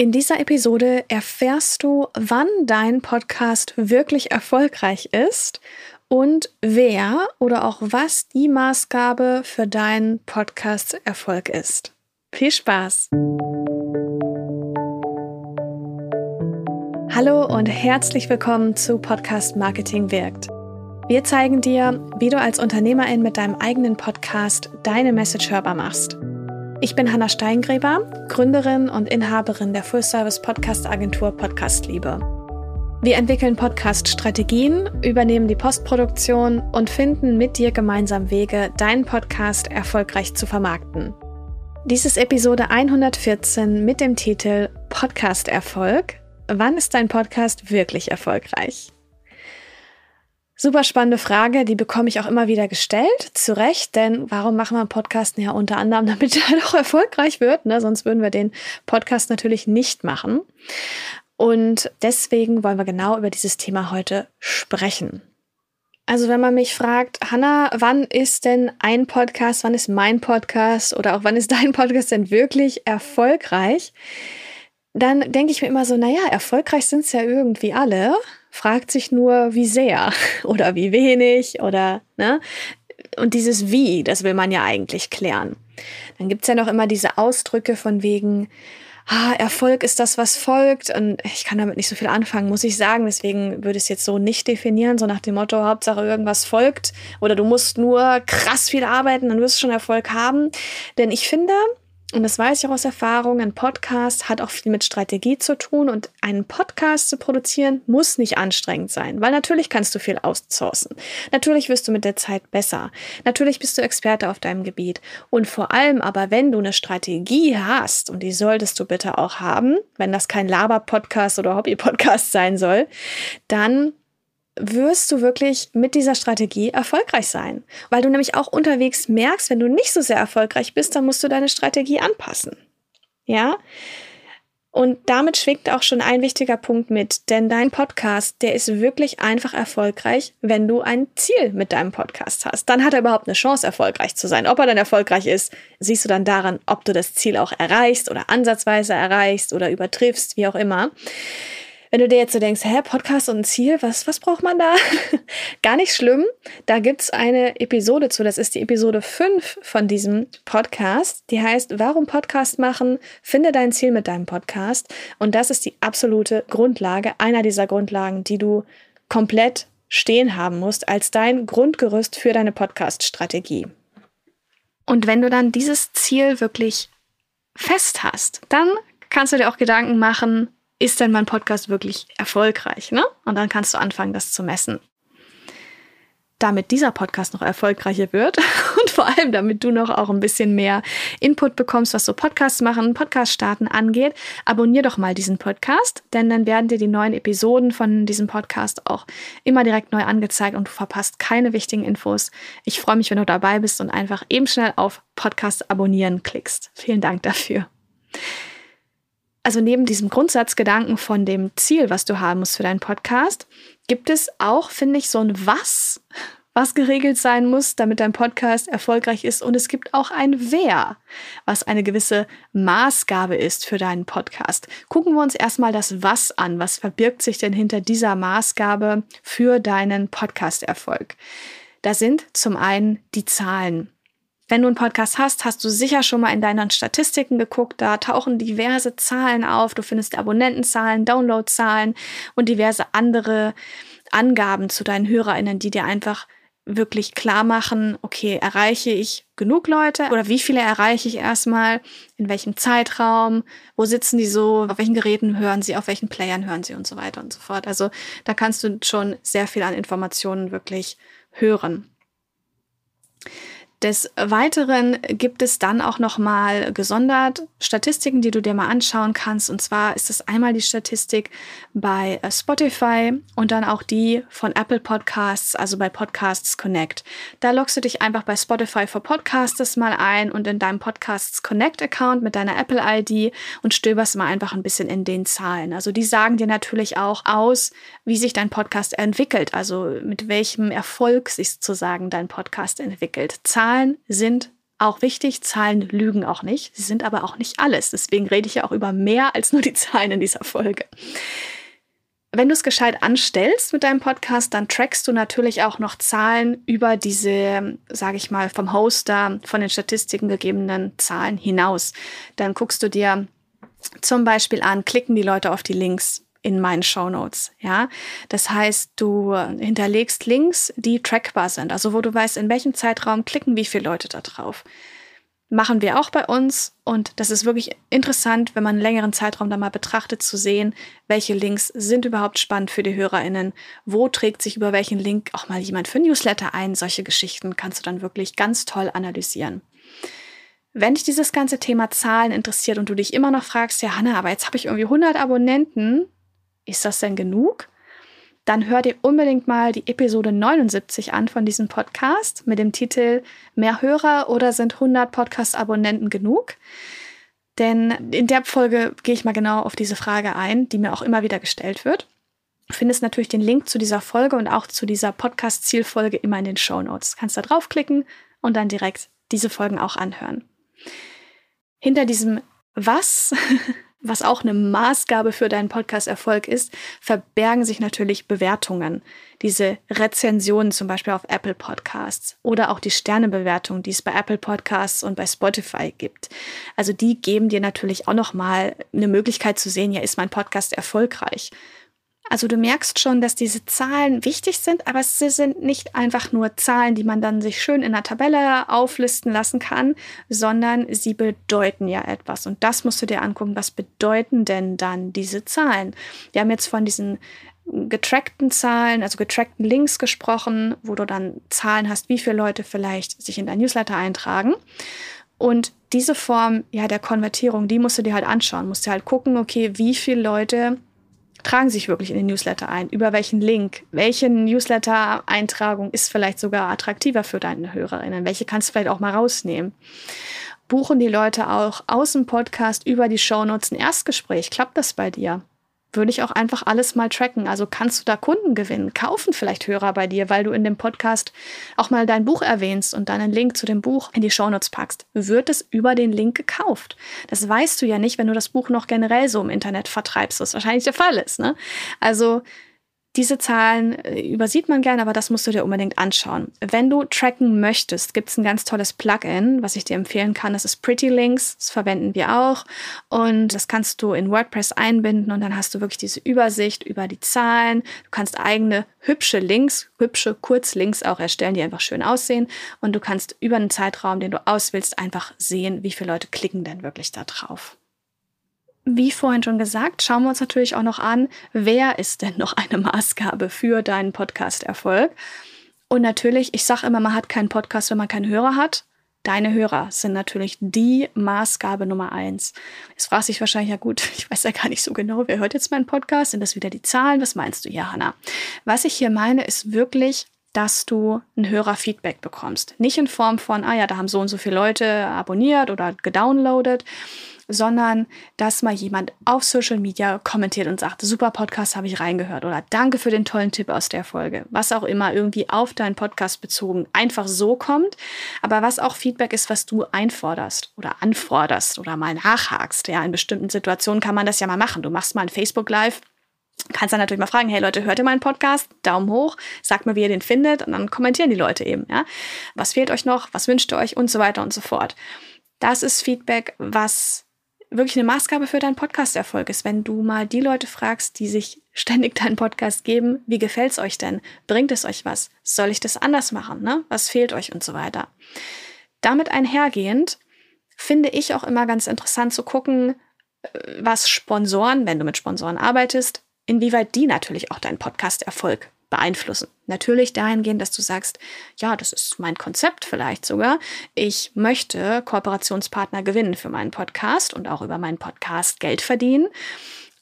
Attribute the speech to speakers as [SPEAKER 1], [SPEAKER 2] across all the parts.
[SPEAKER 1] In dieser Episode erfährst du, wann dein Podcast wirklich erfolgreich ist und wer oder auch was die Maßgabe für deinen Podcast-Erfolg ist. Viel Spaß! Hallo und herzlich willkommen zu Podcast Marketing wirkt. Wir zeigen dir, wie du als Unternehmerin mit deinem eigenen Podcast deine Message hörbar machst. Ich bin Hanna Steingräber, Gründerin und Inhaberin der Full-Service-Podcast-Agentur Podcastliebe. Wir entwickeln Podcast-Strategien, übernehmen die Postproduktion und finden mit dir gemeinsam Wege, deinen Podcast erfolgreich zu vermarkten. Dies ist Episode 114 mit dem Titel Podcast Erfolg. Wann ist dein Podcast wirklich erfolgreich? Super spannende Frage, die bekomme ich auch immer wieder gestellt. Zu Recht, denn warum machen wir einen Podcast? Ja, unter anderem, damit er doch erfolgreich wird. Ne? Sonst würden wir den Podcast natürlich nicht machen. Und deswegen wollen wir genau über dieses Thema heute sprechen. Also wenn man mich fragt, Hanna, wann ist denn ein Podcast, wann ist mein Podcast oder auch wann ist dein Podcast denn wirklich erfolgreich? Dann denke ich mir immer so, naja, erfolgreich sind es ja irgendwie alle fragt sich nur, wie sehr oder wie wenig oder, ne? Und dieses Wie, das will man ja eigentlich klären. Dann gibt's ja noch immer diese Ausdrücke von wegen, ah, Erfolg ist das, was folgt. Und ich kann damit nicht so viel anfangen, muss ich sagen. Deswegen würde ich es jetzt so nicht definieren, so nach dem Motto, Hauptsache irgendwas folgt. Oder du musst nur krass viel arbeiten, dann wirst du schon Erfolg haben. Denn ich finde, und das weiß ich auch aus Erfahrung, ein Podcast hat auch viel mit Strategie zu tun und einen Podcast zu produzieren muss nicht anstrengend sein, weil natürlich kannst du viel outsourcen. Natürlich wirst du mit der Zeit besser. Natürlich bist du Experte auf deinem Gebiet. Und vor allem aber, wenn du eine Strategie hast, und die solltest du bitte auch haben, wenn das kein Laber-Podcast oder Hobby-Podcast sein soll, dann wirst du wirklich mit dieser Strategie erfolgreich sein. Weil du nämlich auch unterwegs merkst, wenn du nicht so sehr erfolgreich bist, dann musst du deine Strategie anpassen. Ja? Und damit schwingt auch schon ein wichtiger Punkt mit, denn dein Podcast, der ist wirklich einfach erfolgreich, wenn du ein Ziel mit deinem Podcast hast. Dann hat er überhaupt eine Chance, erfolgreich zu sein. Ob er dann erfolgreich ist, siehst du dann daran, ob du das Ziel auch erreichst oder ansatzweise erreichst oder übertriffst, wie auch immer. Wenn du dir jetzt so denkst, hä, Podcast und ein Ziel, was, was braucht man da? Gar nicht schlimm. Da gibt's eine Episode zu. Das ist die Episode 5 von diesem Podcast. Die heißt, warum Podcast machen? Finde dein Ziel mit deinem Podcast. Und das ist die absolute Grundlage, einer dieser Grundlagen, die du komplett stehen haben musst als dein Grundgerüst für deine Podcast-Strategie. Und wenn du dann dieses Ziel wirklich fest hast, dann kannst du dir auch Gedanken machen, ist denn mein Podcast wirklich erfolgreich? Ne? Und dann kannst du anfangen, das zu messen. Damit dieser Podcast noch erfolgreicher wird und vor allem damit du noch auch ein bisschen mehr Input bekommst, was so Podcasts machen, Podcast starten angeht, abonnier doch mal diesen Podcast, denn dann werden dir die neuen Episoden von diesem Podcast auch immer direkt neu angezeigt und du verpasst keine wichtigen Infos. Ich freue mich, wenn du dabei bist und einfach eben schnell auf Podcast abonnieren klickst. Vielen Dank dafür also neben diesem Grundsatzgedanken von dem Ziel, was du haben musst für deinen Podcast, gibt es auch, finde ich, so ein Was, was geregelt sein muss, damit dein Podcast erfolgreich ist. Und es gibt auch ein Wer, was eine gewisse Maßgabe ist für deinen Podcast. Gucken wir uns erstmal das Was an. Was verbirgt sich denn hinter dieser Maßgabe für deinen Podcast-Erfolg? Da sind zum einen die Zahlen. Wenn du einen Podcast hast, hast du sicher schon mal in deinen Statistiken geguckt. Da tauchen diverse Zahlen auf. Du findest Abonnentenzahlen, Downloadzahlen und diverse andere Angaben zu deinen HörerInnen, die dir einfach wirklich klar machen, okay, erreiche ich genug Leute oder wie viele erreiche ich erstmal, in welchem Zeitraum, wo sitzen die so, auf welchen Geräten hören sie, auf welchen Playern hören sie und so weiter und so fort. Also da kannst du schon sehr viel an Informationen wirklich hören. Des Weiteren gibt es dann auch noch mal gesondert Statistiken, die du dir mal anschauen kannst. Und zwar ist es einmal die Statistik bei äh, Spotify und dann auch die von Apple Podcasts, also bei Podcasts Connect. Da loggst du dich einfach bei Spotify for Podcasters mal ein und in deinem Podcasts Connect Account mit deiner Apple ID und stöberst mal einfach ein bisschen in den Zahlen. Also die sagen dir natürlich auch aus, wie sich dein Podcast entwickelt, also mit welchem Erfolg sich sozusagen dein Podcast entwickelt. Zahlen sind Auch wichtig, Zahlen lügen auch nicht. Sie sind aber auch nicht alles. Deswegen rede ich ja auch über mehr als nur die Zahlen in dieser Folge. Wenn du es gescheit anstellst mit deinem Podcast, dann trackst du natürlich auch noch Zahlen über diese, sage ich mal, vom Hoster, von den Statistiken gegebenen Zahlen hinaus. Dann guckst du dir zum Beispiel an, klicken die Leute auf die Links in meinen Show Notes. Ja, das heißt, du hinterlegst Links, die trackbar sind, also wo du weißt, in welchem Zeitraum klicken wie viele Leute da drauf machen wir auch bei uns. Und das ist wirklich interessant, wenn man einen längeren Zeitraum da mal betrachtet, zu sehen, welche Links sind überhaupt spannend für die HörerInnen. Wo trägt sich über welchen Link auch mal jemand für Newsletter ein? Solche Geschichten kannst du dann wirklich ganz toll analysieren. Wenn dich dieses ganze Thema Zahlen interessiert und du dich immer noch fragst, ja, Hanna, aber jetzt habe ich irgendwie 100 Abonnenten, ist das denn genug? dann hör dir unbedingt mal die Episode 79 an von diesem Podcast mit dem Titel Mehr Hörer oder sind 100 Podcast-Abonnenten genug? Denn in der Folge gehe ich mal genau auf diese Frage ein, die mir auch immer wieder gestellt wird. Du findest natürlich den Link zu dieser Folge und auch zu dieser Podcast-Zielfolge immer in den Show Notes. Kannst da draufklicken und dann direkt diese Folgen auch anhören. Hinter diesem Was was auch eine Maßgabe für deinen Podcast-Erfolg ist, verbergen sich natürlich Bewertungen. Diese Rezensionen zum Beispiel auf Apple Podcasts oder auch die Sternebewertung, die es bei Apple Podcasts und bei Spotify gibt. Also die geben dir natürlich auch nochmal eine Möglichkeit zu sehen, ja, ist mein Podcast erfolgreich. Also du merkst schon, dass diese Zahlen wichtig sind, aber sie sind nicht einfach nur Zahlen, die man dann sich schön in der Tabelle auflisten lassen kann, sondern sie bedeuten ja etwas. Und das musst du dir angucken, was bedeuten denn dann diese Zahlen? Wir haben jetzt von diesen getrackten Zahlen, also getrackten Links gesprochen, wo du dann Zahlen hast, wie viele Leute vielleicht sich in dein Newsletter eintragen. Und diese Form ja der Konvertierung, die musst du dir halt anschauen, musst du halt gucken, okay, wie viele Leute tragen sich wirklich in den Newsletter ein? Über welchen Link? Welche Newsletter-Eintragung ist vielleicht sogar attraktiver für deine Hörerinnen? Welche kannst du vielleicht auch mal rausnehmen? Buchen die Leute auch aus dem Podcast über die Shownotes ein Erstgespräch? Klappt das bei dir? Würde ich auch einfach alles mal tracken. Also kannst du da Kunden gewinnen, kaufen vielleicht Hörer bei dir, weil du in dem Podcast auch mal dein Buch erwähnst und dann einen Link zu dem Buch in die Shownotes packst. Wird es über den Link gekauft? Das weißt du ja nicht, wenn du das Buch noch generell so im Internet vertreibst, was wahrscheinlich der Fall ist. Ne? Also diese Zahlen äh, übersieht man gerne, aber das musst du dir unbedingt anschauen. Wenn du tracken möchtest, gibt es ein ganz tolles Plugin, was ich dir empfehlen kann. Das ist Pretty Links. Das verwenden wir auch. Und das kannst du in WordPress einbinden und dann hast du wirklich diese Übersicht über die Zahlen. Du kannst eigene hübsche Links, hübsche Kurzlinks auch erstellen, die einfach schön aussehen. Und du kannst über einen Zeitraum, den du auswählst, einfach sehen, wie viele Leute klicken denn wirklich da drauf. Wie vorhin schon gesagt, schauen wir uns natürlich auch noch an, wer ist denn noch eine Maßgabe für deinen Podcast-Erfolg? Und natürlich, ich sage immer, man hat keinen Podcast, wenn man keinen Hörer hat. Deine Hörer sind natürlich die Maßgabe Nummer eins. Jetzt fragst du dich wahrscheinlich, ja gut, ich weiß ja gar nicht so genau, wer hört jetzt meinen Podcast? Sind das wieder die Zahlen? Was meinst du hier, Hanna? Was ich hier meine, ist wirklich, dass du ein Hörerfeedback bekommst. Nicht in Form von, ah ja, da haben so und so viele Leute abonniert oder gedownloadet, sondern dass mal jemand auf Social Media kommentiert und sagt, super Podcast habe ich reingehört oder danke für den tollen Tipp aus der Folge. Was auch immer irgendwie auf deinen Podcast bezogen einfach so kommt, aber was auch Feedback ist, was du einforderst oder anforderst oder mal nachhakst. Ja, in bestimmten Situationen kann man das ja mal machen. Du machst mal ein Facebook Live kannst dann natürlich mal fragen, hey Leute, hört ihr meinen Podcast? Daumen hoch, sagt mir, wie ihr den findet und dann kommentieren die Leute eben, ja. Was fehlt euch noch? Was wünscht ihr euch? Und so weiter und so fort. Das ist Feedback, was wirklich eine Maßgabe für deinen Podcast-Erfolg ist, wenn du mal die Leute fragst, die sich ständig deinen Podcast geben, wie gefällt's euch denn? Bringt es euch was? Soll ich das anders machen? Ne? Was fehlt euch und so weiter? Damit einhergehend finde ich auch immer ganz interessant zu gucken, äh, was Sponsoren, wenn du mit Sponsoren arbeitest, inwieweit die natürlich auch deinen Podcast-Erfolg beeinflussen. Natürlich dahingehend, dass du sagst, ja, das ist mein Konzept vielleicht sogar. Ich möchte Kooperationspartner gewinnen für meinen Podcast und auch über meinen Podcast Geld verdienen.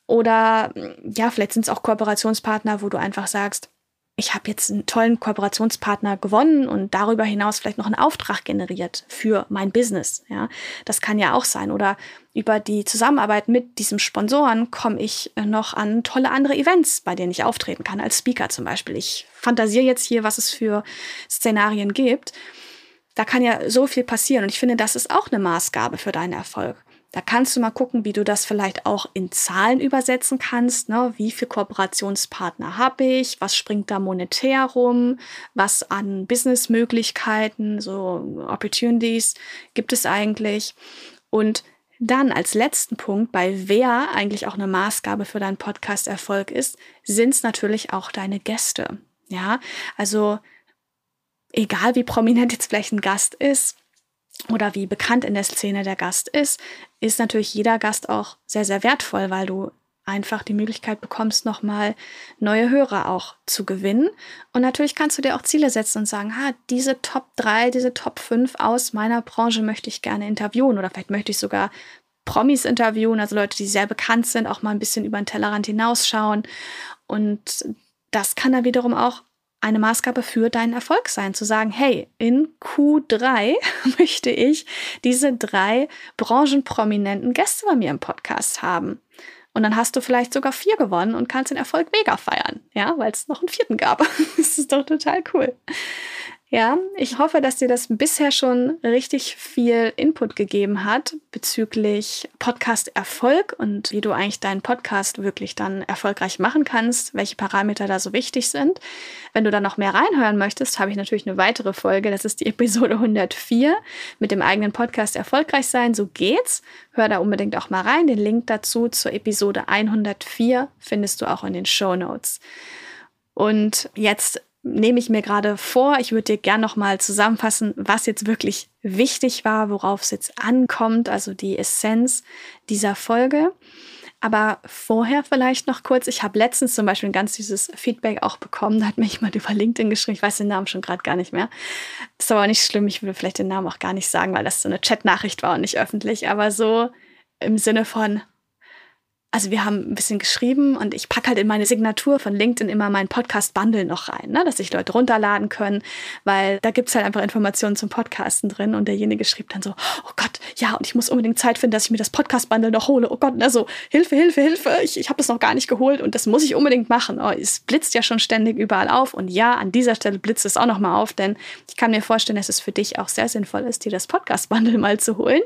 [SPEAKER 1] Oder ja, vielleicht sind es auch Kooperationspartner, wo du einfach sagst, ich habe jetzt einen tollen Kooperationspartner gewonnen und darüber hinaus vielleicht noch einen Auftrag generiert für mein Business. Ja, das kann ja auch sein. Oder über die Zusammenarbeit mit diesem Sponsoren komme ich noch an tolle andere Events, bei denen ich auftreten kann, als Speaker zum Beispiel. Ich fantasiere jetzt hier, was es für Szenarien gibt. da kann ja so viel passieren. Und ich finde, das ist auch eine Maßgabe für deinen Erfolg. Da kannst du mal gucken, wie du das vielleicht auch in Zahlen übersetzen kannst. Ne? Wie viele Kooperationspartner habe ich? Was springt da monetär rum? Was an Businessmöglichkeiten, so Opportunities gibt es eigentlich? Und dann als letzten Punkt, bei wer eigentlich auch eine Maßgabe für deinen Podcast-Erfolg ist, sind es natürlich auch deine Gäste. Ja, also egal wie prominent jetzt vielleicht ein Gast ist, oder wie bekannt in der Szene der Gast ist, ist natürlich jeder Gast auch sehr, sehr wertvoll, weil du einfach die Möglichkeit bekommst, nochmal neue Hörer auch zu gewinnen. Und natürlich kannst du dir auch Ziele setzen und sagen, ha, diese Top 3, diese Top 5 aus meiner Branche möchte ich gerne interviewen oder vielleicht möchte ich sogar Promis interviewen, also Leute, die sehr bekannt sind, auch mal ein bisschen über den Tellerrand hinausschauen. Und das kann dann wiederum auch eine Maßgabe für deinen Erfolg sein, zu sagen, hey, in Q3 möchte ich diese drei branchenprominenten Gäste bei mir im Podcast haben. Und dann hast du vielleicht sogar vier gewonnen und kannst den Erfolg mega feiern, ja, weil es noch einen vierten gab. das ist doch total cool. Ja, ich hoffe, dass dir das bisher schon richtig viel Input gegeben hat bezüglich Podcast-Erfolg und wie du eigentlich deinen Podcast wirklich dann erfolgreich machen kannst, welche Parameter da so wichtig sind. Wenn du da noch mehr reinhören möchtest, habe ich natürlich eine weitere Folge. Das ist die Episode 104 mit dem eigenen Podcast erfolgreich sein. So geht's. Hör da unbedingt auch mal rein. Den Link dazu zur Episode 104 findest du auch in den Show Notes. Und jetzt nehme ich mir gerade vor. Ich würde dir gern nochmal zusammenfassen, was jetzt wirklich wichtig war, worauf es jetzt ankommt, also die Essenz dieser Folge. Aber vorher vielleicht noch kurz, ich habe letztens zum Beispiel ein ganz süßes Feedback auch bekommen, da hat mir jemand über LinkedIn geschrieben, ich weiß den Namen schon gerade gar nicht mehr. ist aber nicht schlimm, ich würde vielleicht den Namen auch gar nicht sagen, weil das so eine Chatnachricht war und nicht öffentlich, aber so im Sinne von, also wir haben ein bisschen geschrieben und ich packe halt in meine Signatur von LinkedIn immer meinen Podcast-Bundle noch rein, ne, dass sich Leute runterladen können, weil da gibt's halt einfach Informationen zum Podcasten drin und derjenige schrieb dann so, oh Gott, ja, und ich muss unbedingt Zeit finden, dass ich mir das Podcast-Bundle noch hole. Oh Gott, ne, so, Hilfe, Hilfe, Hilfe, ich, ich habe das noch gar nicht geholt und das muss ich unbedingt machen. Oh, es blitzt ja schon ständig überall auf und ja, an dieser Stelle blitzt es auch noch mal auf, denn ich kann mir vorstellen, dass es für dich auch sehr sinnvoll ist, dir das Podcast-Bundle mal zu holen,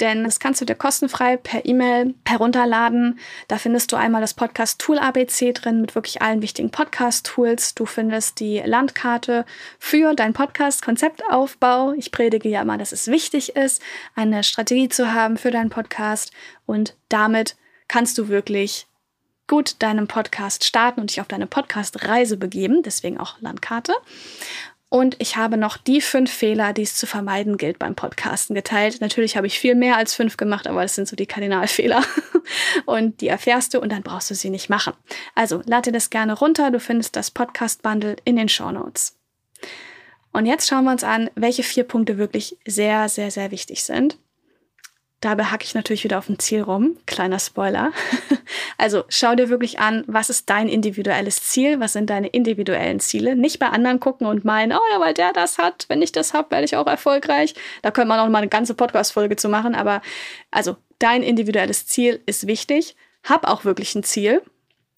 [SPEAKER 1] denn das kannst du dir kostenfrei per E-Mail herunterladen da findest du einmal das Podcast-Tool ABC drin mit wirklich allen wichtigen Podcast-Tools. Du findest die Landkarte für deinen Podcast-Konzeptaufbau. Ich predige ja immer, dass es wichtig ist, eine Strategie zu haben für deinen Podcast und damit kannst du wirklich gut deinen Podcast starten und dich auf deine Podcast-Reise begeben, deswegen auch Landkarte. Und ich habe noch die fünf Fehler, die es zu vermeiden gilt beim Podcasten geteilt. Natürlich habe ich viel mehr als fünf gemacht, aber das sind so die Kardinalfehler. Und die erfährst du und dann brauchst du sie nicht machen. Also lade dir das gerne runter. Du findest das Podcast-Bundle in den Show Notes. Und jetzt schauen wir uns an, welche vier Punkte wirklich sehr, sehr, sehr wichtig sind. Dabei hacke ich natürlich wieder auf dem Ziel rum. Kleiner Spoiler. Also schau dir wirklich an, was ist dein individuelles Ziel? Was sind deine individuellen Ziele? Nicht bei anderen gucken und meinen, oh ja, weil der das hat, wenn ich das habe, werde ich auch erfolgreich. Da könnte man auch mal eine ganze Podcast-Folge zu machen. Aber also dein individuelles Ziel ist wichtig. Hab auch wirklich ein Ziel.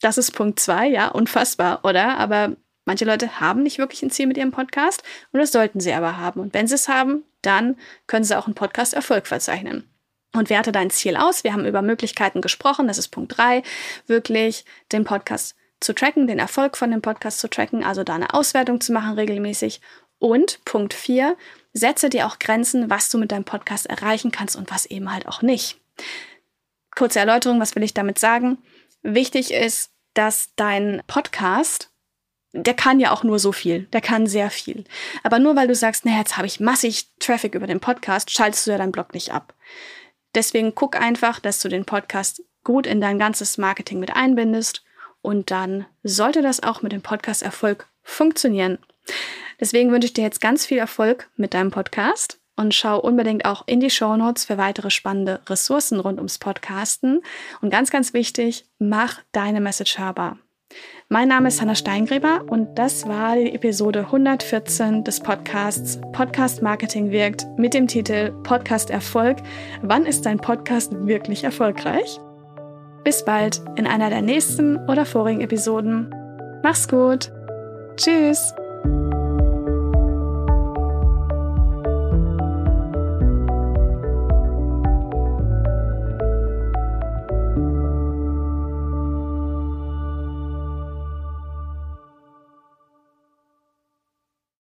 [SPEAKER 1] Das ist Punkt zwei, ja, unfassbar, oder? Aber manche Leute haben nicht wirklich ein Ziel mit ihrem Podcast und das sollten sie aber haben. Und wenn sie es haben, dann können sie auch einen Podcast-Erfolg verzeichnen und werte dein Ziel aus. Wir haben über Möglichkeiten gesprochen. Das ist Punkt drei, wirklich den Podcast zu tracken, den Erfolg von dem Podcast zu tracken, also da eine Auswertung zu machen regelmäßig. Und Punkt vier, setze dir auch Grenzen, was du mit deinem Podcast erreichen kannst und was eben halt auch nicht. Kurze Erläuterung, was will ich damit sagen? Wichtig ist, dass dein Podcast der kann ja auch nur so viel. Der kann sehr viel. Aber nur weil du sagst, naja, jetzt habe ich massig Traffic über den Podcast, schaltest du ja deinen Blog nicht ab. Deswegen guck einfach, dass du den Podcast gut in dein ganzes Marketing mit einbindest und dann sollte das auch mit dem Podcast Erfolg funktionieren. Deswegen wünsche ich dir jetzt ganz viel Erfolg mit deinem Podcast und schau unbedingt auch in die Show Notes für weitere spannende Ressourcen rund ums Podcasten. Und ganz, ganz wichtig, mach deine Message hörbar. Mein Name ist Hanna Steingräber und das war die Episode 114 des Podcasts Podcast Marketing wirkt mit dem Titel Podcast Erfolg. Wann ist dein Podcast wirklich erfolgreich? Bis bald in einer der nächsten oder vorigen Episoden. Mach's gut. Tschüss.